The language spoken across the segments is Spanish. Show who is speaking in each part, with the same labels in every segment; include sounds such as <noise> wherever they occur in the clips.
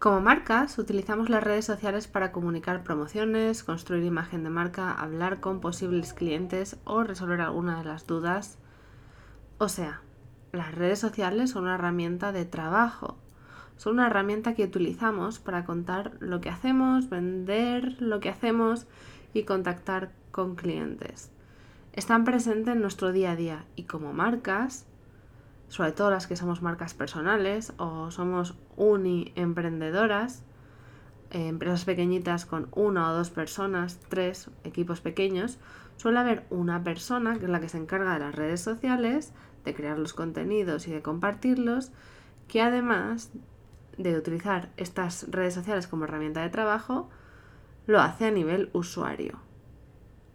Speaker 1: Como marcas, utilizamos las redes sociales para comunicar promociones, construir imagen de marca, hablar con posibles clientes o resolver alguna de las dudas. O sea, las redes sociales son una herramienta de trabajo. Son una herramienta que utilizamos para contar lo que hacemos, vender lo que hacemos y contactar con clientes. Están presentes en nuestro día a día y como marcas sobre todo las que somos marcas personales o somos uni-emprendedoras, eh, empresas pequeñitas con una o dos personas, tres equipos pequeños, suele haber una persona que es la que se encarga de las redes sociales, de crear los contenidos y de compartirlos, que además de utilizar estas redes sociales como herramienta de trabajo, lo hace a nivel usuario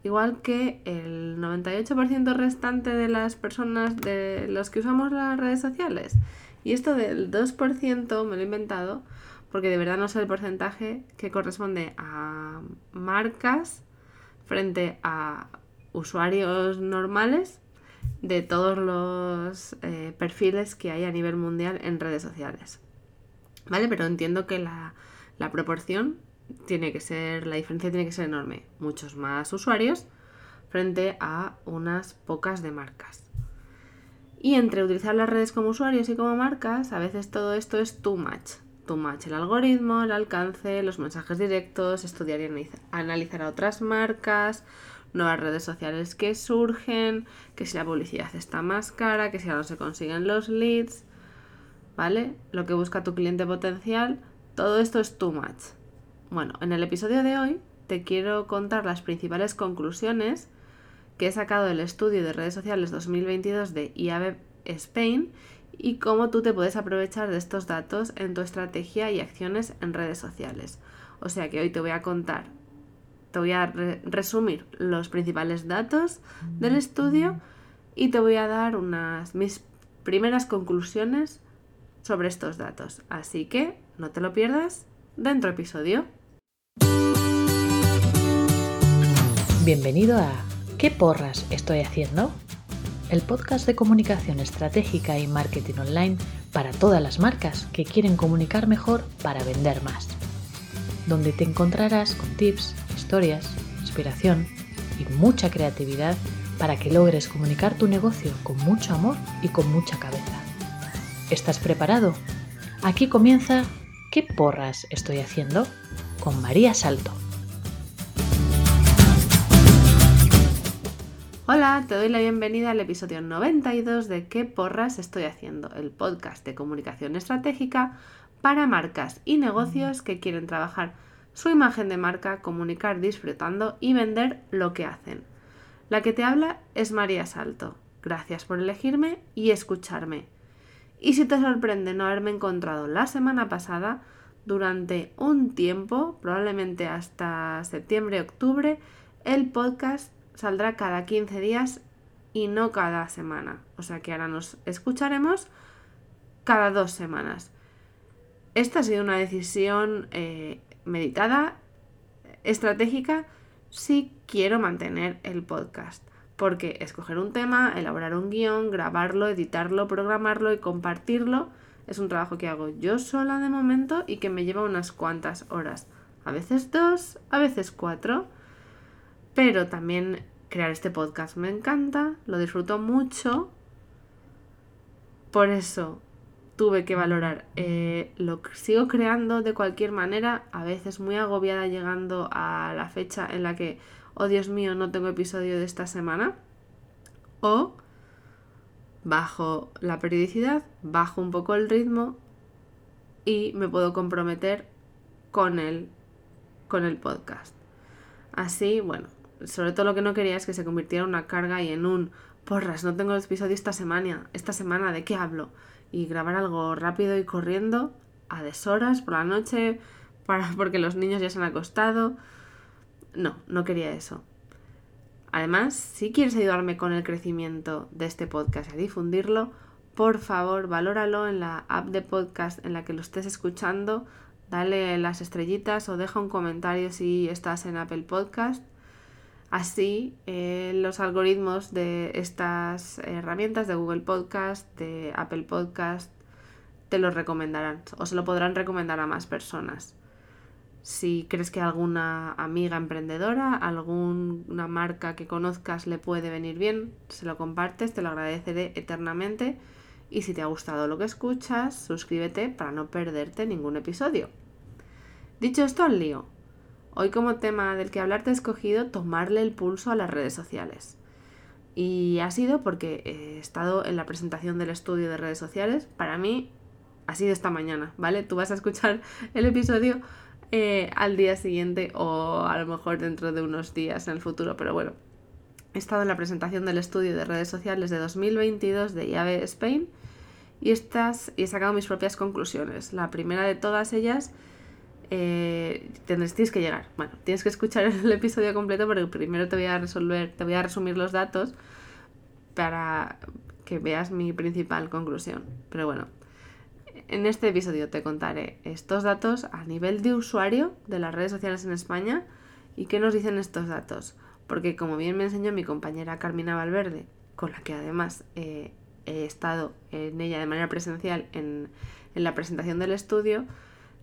Speaker 1: igual que el 98% restante de las personas de los que usamos las redes sociales. Y esto del 2% me lo he inventado porque de verdad no sé el porcentaje que corresponde a marcas frente a usuarios normales de todos los eh, perfiles que hay a nivel mundial en redes sociales. ¿Vale? Pero entiendo que la, la proporción tiene que ser, la diferencia tiene que ser enorme. Muchos más usuarios frente a unas pocas de marcas. Y entre utilizar las redes como usuarios y como marcas, a veces todo esto es too much. Too much el algoritmo, el alcance, los mensajes directos, estudiar y analizar a otras marcas, nuevas redes sociales que surgen, que si la publicidad está más cara, que si ya no se consiguen los leads, ¿vale? Lo que busca tu cliente potencial, todo esto es too much. Bueno, en el episodio de hoy te quiero contar las principales conclusiones que he sacado del estudio de redes sociales 2022 de IAB Spain y cómo tú te puedes aprovechar de estos datos en tu estrategia y acciones en redes sociales. O sea que hoy te voy a contar, te voy a resumir los principales datos del estudio y te voy a dar unas mis primeras conclusiones sobre estos datos. Así que no te lo pierdas dentro episodio.
Speaker 2: Bienvenido a ¿Qué porras estoy haciendo? El podcast de comunicación estratégica y marketing online para todas las marcas que quieren comunicar mejor para vender más. Donde te encontrarás con tips, historias, inspiración y mucha creatividad para que logres comunicar tu negocio con mucho amor y con mucha cabeza. ¿Estás preparado? Aquí comienza ¿Qué porras estoy haciendo? con María Salto.
Speaker 1: Hola, te doy la bienvenida al episodio 92 de ¿Qué porras estoy haciendo? El podcast de comunicación estratégica para marcas y negocios que quieren trabajar su imagen de marca, comunicar disfrutando y vender lo que hacen. La que te habla es María Salto. Gracias por elegirme y escucharme. Y si te sorprende no haberme encontrado la semana pasada, durante un tiempo, probablemente hasta septiembre-octubre, el podcast saldrá cada 15 días y no cada semana. O sea que ahora nos escucharemos cada dos semanas. Esta ha sido una decisión eh, meditada, estratégica, si quiero mantener el podcast. Porque escoger un tema, elaborar un guion, grabarlo, editarlo, programarlo y compartirlo es un trabajo que hago yo sola de momento y que me lleva unas cuantas horas. A veces dos, a veces cuatro. Pero también crear este podcast me encanta, lo disfruto mucho. Por eso tuve que valorar. Eh, lo sigo creando de cualquier manera, a veces muy agobiada llegando a la fecha en la que, oh Dios mío, no tengo episodio de esta semana. O bajo la periodicidad, bajo un poco el ritmo y me puedo comprometer con el, con el podcast. Así, bueno, sobre todo lo que no quería es que se convirtiera en una carga y en un porras, no tengo el episodio esta semana, esta semana, ¿de qué hablo? Y grabar algo rápido y corriendo a deshoras por la noche <laughs> para, porque los niños ya se han acostado. No, no quería eso. Además, si quieres ayudarme con el crecimiento de este podcast y a difundirlo, por favor, valóralo en la app de podcast en la que lo estés escuchando, dale las estrellitas o deja un comentario si estás en Apple Podcast. Así, eh, los algoritmos de estas herramientas de Google Podcast, de Apple Podcast, te lo recomendarán o se lo podrán recomendar a más personas. Si crees que alguna amiga emprendedora, alguna marca que conozcas le puede venir bien, se lo compartes, te lo agradeceré eternamente. Y si te ha gustado lo que escuchas, suscríbete para no perderte ningún episodio. Dicho esto, al lío. Hoy como tema del que hablar te he escogido tomarle el pulso a las redes sociales. Y ha sido porque he estado en la presentación del estudio de redes sociales. Para mí ha sido esta mañana, ¿vale? Tú vas a escuchar <laughs> el episodio eh, al día siguiente o a lo mejor dentro de unos días en el futuro, pero bueno. He estado en la presentación del estudio de redes sociales de 2022 de IAB Spain y, estas, y he sacado mis propias conclusiones. La primera de todas ellas eh, tienes que llegar. Bueno, tienes que escuchar <laughs> el episodio completo porque primero te voy a resolver, te voy a resumir los datos para que veas mi principal conclusión. Pero bueno, en este episodio te contaré estos datos a nivel de usuario de las redes sociales en España y qué nos dicen estos datos. Porque como bien me enseñó mi compañera Carmina Valverde, con la que además eh, he estado en ella de manera presencial en, en la presentación del estudio,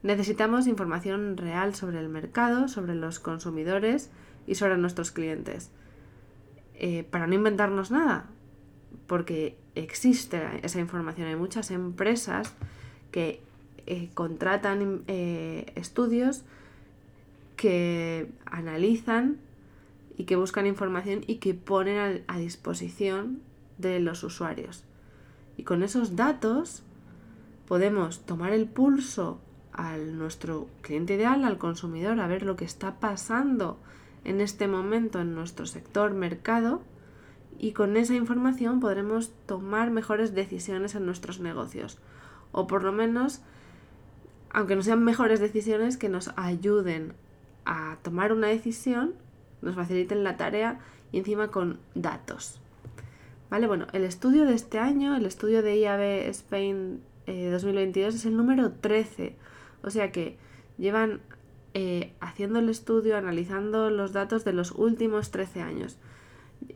Speaker 1: Necesitamos información real sobre el mercado, sobre los consumidores y sobre nuestros clientes. Eh, para no inventarnos nada, porque existe esa información. Hay muchas empresas que eh, contratan eh, estudios que analizan y que buscan información y que ponen a disposición de los usuarios. Y con esos datos podemos tomar el pulso al nuestro cliente ideal, al consumidor, a ver lo que está pasando en este momento en nuestro sector mercado y con esa información podremos tomar mejores decisiones en nuestros negocios o por lo menos aunque no sean mejores decisiones que nos ayuden a tomar una decisión, nos faciliten la tarea y encima con datos. Vale, bueno, el estudio de este año, el estudio de IAB Spain 2022 eh, es el número 13 o sea que llevan eh, haciendo el estudio, analizando los datos de los últimos 13 años.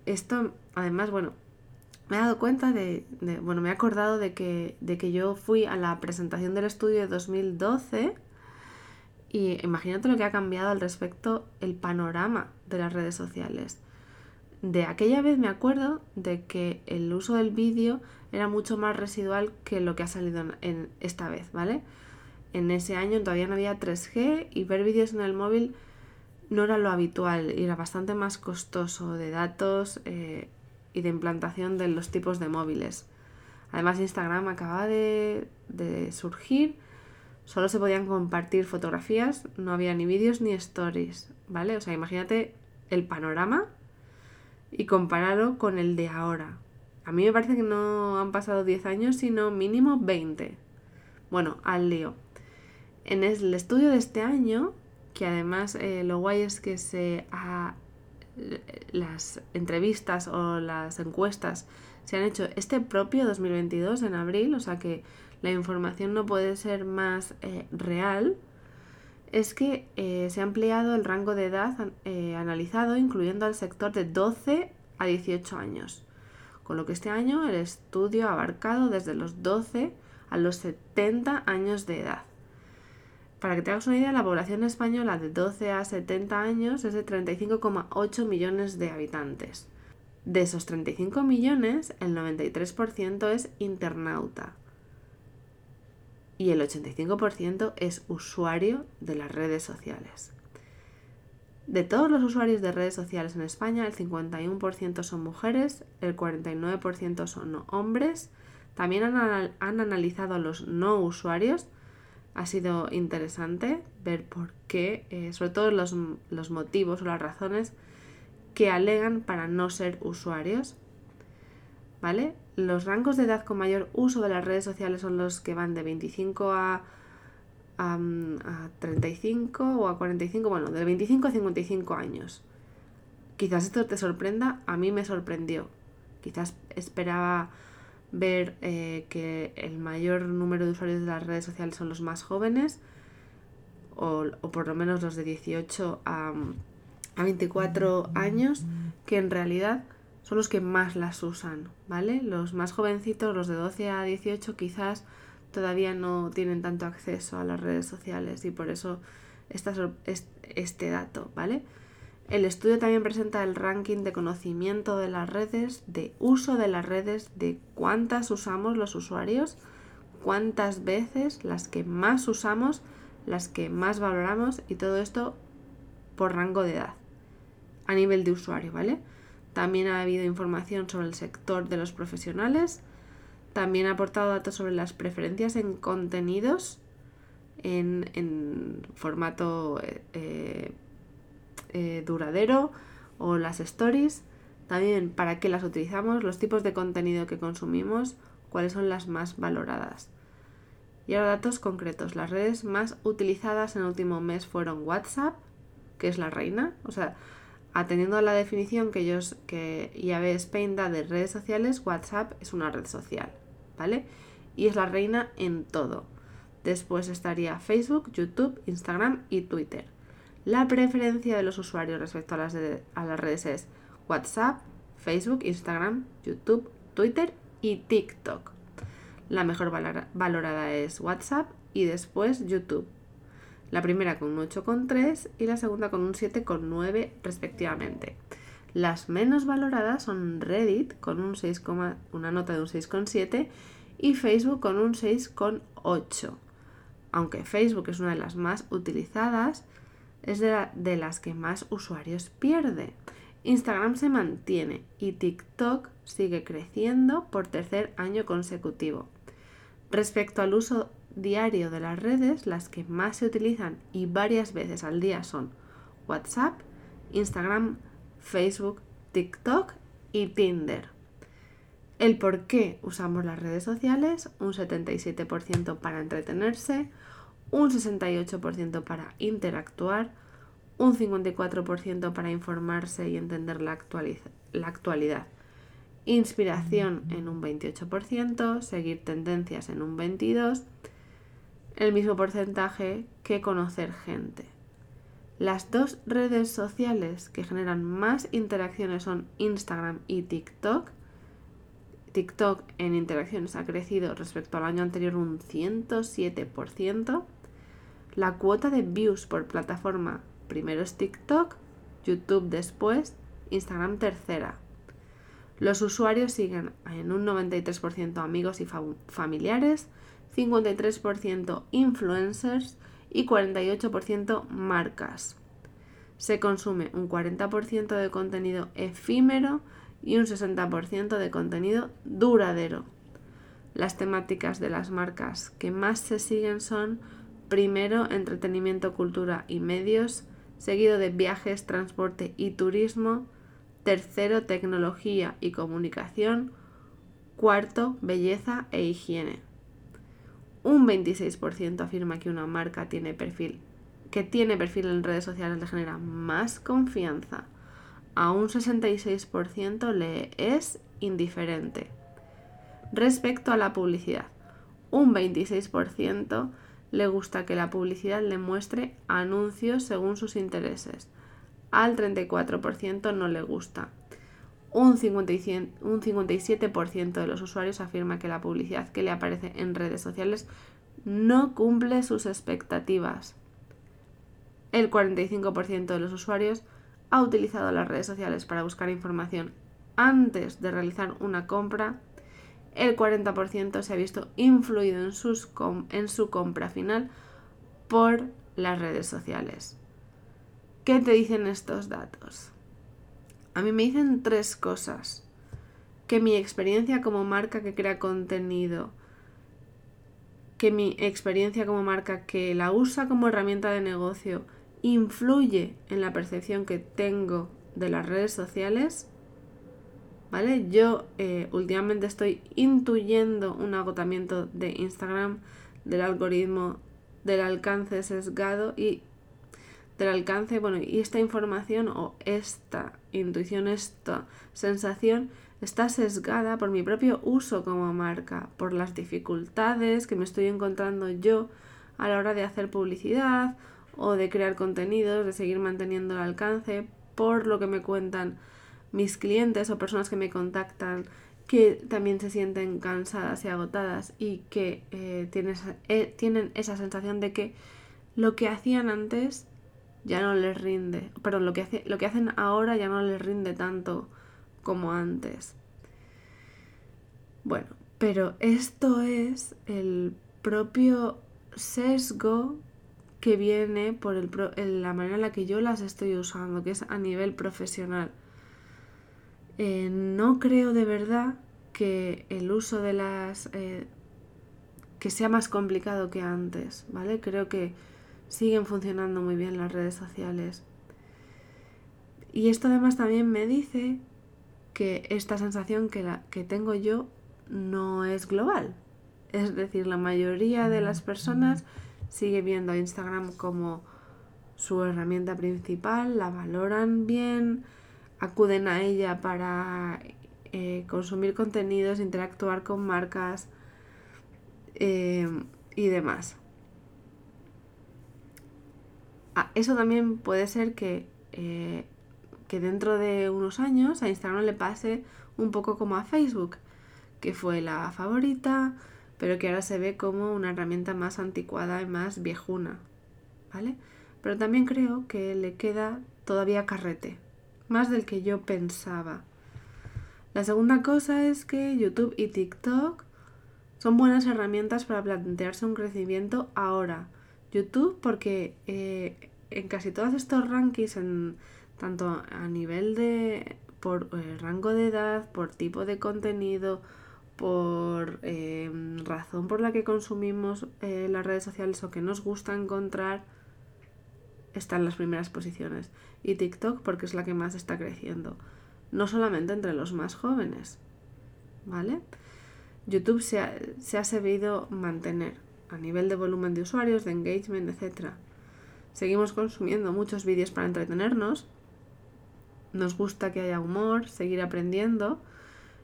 Speaker 1: Esto, además, bueno, me he dado cuenta de, bueno, me he acordado de que, de que yo fui a la presentación del estudio de 2012 y imagínate lo que ha cambiado al respecto el panorama de las redes sociales. De aquella vez me acuerdo de que el uso del vídeo era mucho más residual que lo que ha salido en esta vez, ¿vale? En ese año todavía no había 3G y ver vídeos en el móvil no era lo habitual y era bastante más costoso de datos eh, y de implantación de los tipos de móviles. Además Instagram acababa de, de surgir, solo se podían compartir fotografías, no había ni vídeos ni stories, ¿vale? O sea, imagínate el panorama y compararlo con el de ahora. A mí me parece que no han pasado 10 años, sino mínimo 20. Bueno, al lío. En el estudio de este año, que además eh, lo guay es que se las entrevistas o las encuestas se han hecho este propio 2022 en abril, o sea que la información no puede ser más eh, real, es que eh, se ha ampliado el rango de edad analizado, incluyendo al sector de 12 a 18 años, con lo que este año el estudio ha abarcado desde los 12 a los 70 años de edad. Para que te hagas una idea, la población española de 12 a 70 años es de 35,8 millones de habitantes. De esos 35 millones, el 93% es internauta y el 85% es usuario de las redes sociales. De todos los usuarios de redes sociales en España, el 51% son mujeres, el 49% son hombres. También han, analizado a los no usuarios ha sido interesante ver por qué, eh, sobre todo los, los motivos o las razones que alegan para no ser usuarios. ¿Vale? Los rangos de edad con mayor uso de las redes sociales son los que van de 25 a, a, 35 o a 45, bueno, de 25 a 55 años. Quizás esto te sorprenda, a mí me sorprendió. Quizás esperaba ver eh, que el mayor número de usuarios de las redes sociales son los más jóvenes, o, por lo menos los de 18 a, a 24 años, que en realidad son los que más las usan, ¿vale? Los más jovencitos, los de 12 a 18, quizás todavía no tienen tanto acceso a las redes sociales y por eso este dato, ¿vale? El estudio también presenta el ranking de conocimiento de las redes, de uso de las redes, de cuántas usamos los usuarios, cuántas veces, las que más usamos, las que más valoramos y todo esto por rango de edad, a nivel de usuario, ¿vale? También ha habido información sobre el sector de los profesionales, también ha aportado datos sobre las preferencias en contenidos en, formato eh, eh, eh, duradero o las stories, también para qué las utilizamos, los tipos de contenido que consumimos, cuáles son las más valoradas. Y ahora datos concretos. Las redes más utilizadas en el último mes fueron WhatsApp, que es la reina, o sea, atendiendo a la definición que ellos, que IAB Spain da de redes sociales, WhatsApp es una red social, ¿vale? Y es la reina en todo. Después estaría Facebook, YouTube, Instagram y Twitter. La preferencia de los usuarios respecto a las, redes es WhatsApp, Facebook, Instagram, YouTube, Twitter y TikTok. La mejor valorada es WhatsApp y después YouTube. La primera con un 8,3 y la segunda con un 7,9 respectivamente. Las menos valoradas son Reddit con un 6, una nota de un 6,7 y Facebook con un 6,8. Aunque Facebook es una de las más utilizadas, es de, las que más usuarios pierde. Instagram se mantiene y TikTok sigue creciendo por tercer año consecutivo. Respecto al uso diario de las redes, las que más se utilizan y varias veces al día son WhatsApp, Instagram, Facebook, TikTok y Tinder. El por qué usamos las redes sociales, un 77% para entretenerse, un 68% para interactuar, un 54% para informarse y entender la, actualidad, inspiración en un 28%, seguir tendencias en un 22%, el mismo porcentaje que conocer gente. Las dos redes sociales que generan más interacciones son Instagram y TikTok. TikTok en interacciones ha crecido respecto al año anterior un 107%. La cuota de views por plataforma primero es TikTok, YouTube después, Instagram tercera. Los usuarios siguen en un 93% amigos y familiares, 53% influencers y 48% marcas. Se consume un 40% de contenido efímero y un 60% de contenido duradero. Las temáticas de las marcas que más se siguen son Primero, entretenimiento, cultura y medios. Seguido de viajes, transporte y turismo. Tercero, tecnología y comunicación. Cuarto, belleza e higiene. Un 26% afirma que una marca tiene perfil, que tiene perfil en redes sociales le genera más confianza. A un 66% le es indiferente. Respecto a la publicidad, un 26% le gusta que la publicidad le muestre anuncios según sus intereses. Al 34% no le gusta. Un, 57% de los usuarios afirma que la publicidad que le aparece en redes sociales no cumple sus expectativas. El 45% de los usuarios ha utilizado las redes sociales para buscar información antes de realizar una compra el 40% se ha visto influido en, en su compra final por las redes sociales. ¿Qué te dicen estos datos? A mí me dicen tres cosas. Que mi experiencia como marca que crea contenido, que mi experiencia como marca que la usa como herramienta de negocio influye en la percepción que tengo de las redes sociales ¿vale? Yo eh, últimamente estoy intuyendo un agotamiento de Instagram, del algoritmo, del alcance sesgado y del alcance, bueno, y esta información o esta intuición, esta sensación está sesgada por mi propio uso como marca, por las dificultades que me estoy encontrando yo a la hora de hacer publicidad o de crear contenidos, de seguir manteniendo el alcance, por lo que me cuentan mis clientes o personas que me contactan que también se sienten cansadas y agotadas y que eh, eh, tienen esa sensación de que lo que hacían antes ya no les rinde, pero lo que, lo que hacen ahora ya no les rinde tanto como antes. Bueno, pero esto es el propio sesgo que viene por el la manera en la que yo las estoy usando, que es a nivel profesional. Eh, no creo de verdad que el uso de las... Eh, que sea más complicado que antes, ¿vale? Creo que siguen funcionando muy bien las redes sociales. Y esto además también me dice que esta sensación que, la, que tengo yo no es global. Es decir, la mayoría de las personas sigue viendo a Instagram como su herramienta principal, la valoran bien, acuden a ella para eh, consumir contenidos, interactuar con marcas eh, y demás. Ah, eso también puede ser que, eh, que dentro de unos años a Instagram le pase un poco como a Facebook, que fue la favorita, pero que ahora se ve como una herramienta más anticuada y más viejuna, ¿vale? Pero también creo que le queda todavía carrete más del que yo pensaba. La segunda cosa es que YouTube y TikTok son buenas herramientas para plantearse un crecimiento ahora. YouTube porque eh, en casi todos estos rankings, en, tanto a nivel de por eh, rango de edad, por tipo de contenido, por eh, razón por la que consumimos las redes sociales o que nos gusta encontrar, está en las primeras posiciones. Y TikTok porque es la que más está creciendo. No solamente entre los más jóvenes. ¿Vale? YouTube se ha, se ha sabido mantener a nivel de volumen de usuarios, de engagement, etc. Seguimos consumiendo muchos vídeos para entretenernos. Nos gusta que haya humor, seguir aprendiendo.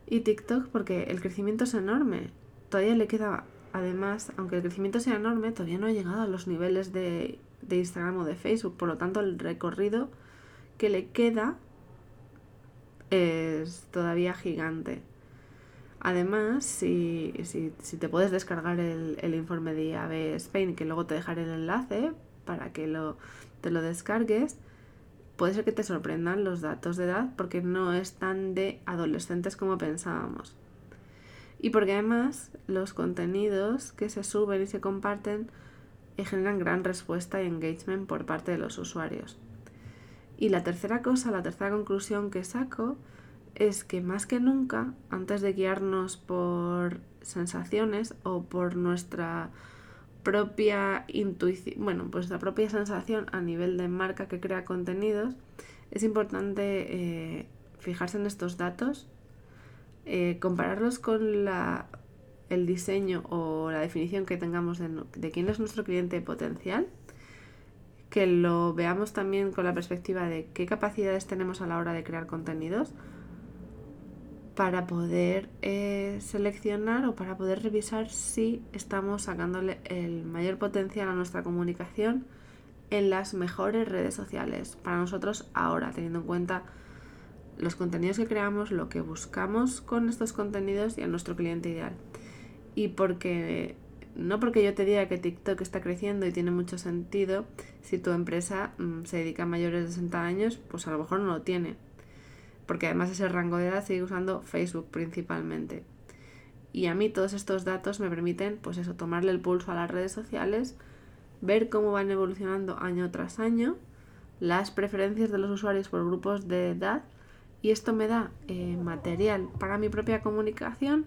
Speaker 1: Y TikTok porque el crecimiento es enorme. Todavía le queda, además, aunque el crecimiento sea enorme, todavía no ha llegado a los niveles de de Instagram o de Facebook. Por lo tanto, el recorrido que le queda es todavía gigante. Además, si, te puedes descargar el, informe de IAB Spain, que luego te dejaré el enlace para que lo, te lo descargues, puede ser que te sorprendan los datos de edad porque no es tan de adolescentes como pensábamos. Y porque además los contenidos que se suben y se comparten y generan gran respuesta y engagement por parte de los usuarios. Y la tercera cosa, la tercera conclusión que saco es que más que nunca, antes de guiarnos por sensaciones o por nuestra propia intuición, bueno, pues la propia sensación a nivel de marca que crea contenidos, es importante eh, fijarse en estos datos, eh, compararlos con la el diseño o la definición que tengamos de, quién es nuestro cliente potencial, que lo veamos también con la perspectiva de qué capacidades tenemos a la hora de crear contenidos para poder eh, seleccionar o para poder revisar si estamos sacándole el mayor potencial a nuestra comunicación en las mejores redes sociales. Para nosotros ahora, teniendo en cuenta los contenidos que creamos, lo que buscamos con estos contenidos y a nuestro cliente ideal y porque no porque yo te diga que TikTok está creciendo y tiene mucho sentido, si tu empresa mm, se dedica a mayores de 60 años, pues a lo mejor no lo tiene. Porque además ese rango de edad sigue usando Facebook principalmente. Y a mí todos estos datos me permiten, pues eso, tomarle el pulso a las redes sociales, ver cómo van evolucionando año tras año, las preferencias de los usuarios por grupos de edad, y esto me da eh, material para mi propia comunicación,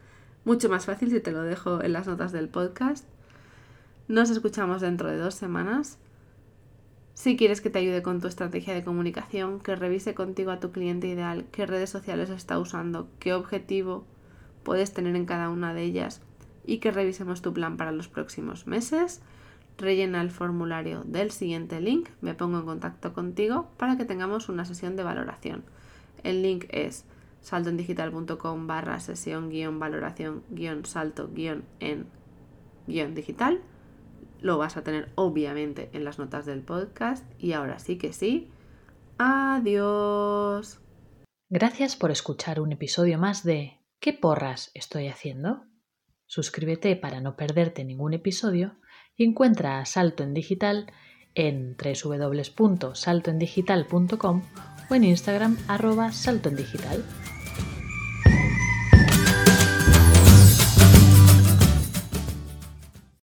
Speaker 1: mucho más fácil si te lo dejo en las notas del podcast. Nos escuchamos dentro de dos semanas. Si quieres que te ayude con tu estrategia de comunicación, que revise contigo a tu cliente ideal, qué redes sociales está usando, qué objetivo puedes tener en cada una de ellas y que revisemos tu plan para los próximos meses, rellena el formulario del siguiente link, me pongo en contacto contigo para que tengamos una sesión de valoración. El link es saltoendigital.com barra sesión guion valoración guion salto guion en guion digital. Lo vas a tener obviamente en las notas del podcast y ahora sí que sí. Adiós.
Speaker 2: Gracias por escuchar un episodio más de ¿Qué porras estoy haciendo? Suscríbete para no perderte ningún episodio y encuentra a Salto en Digital en www.saltoendigital.com o en Instagram arroba saltoendigital.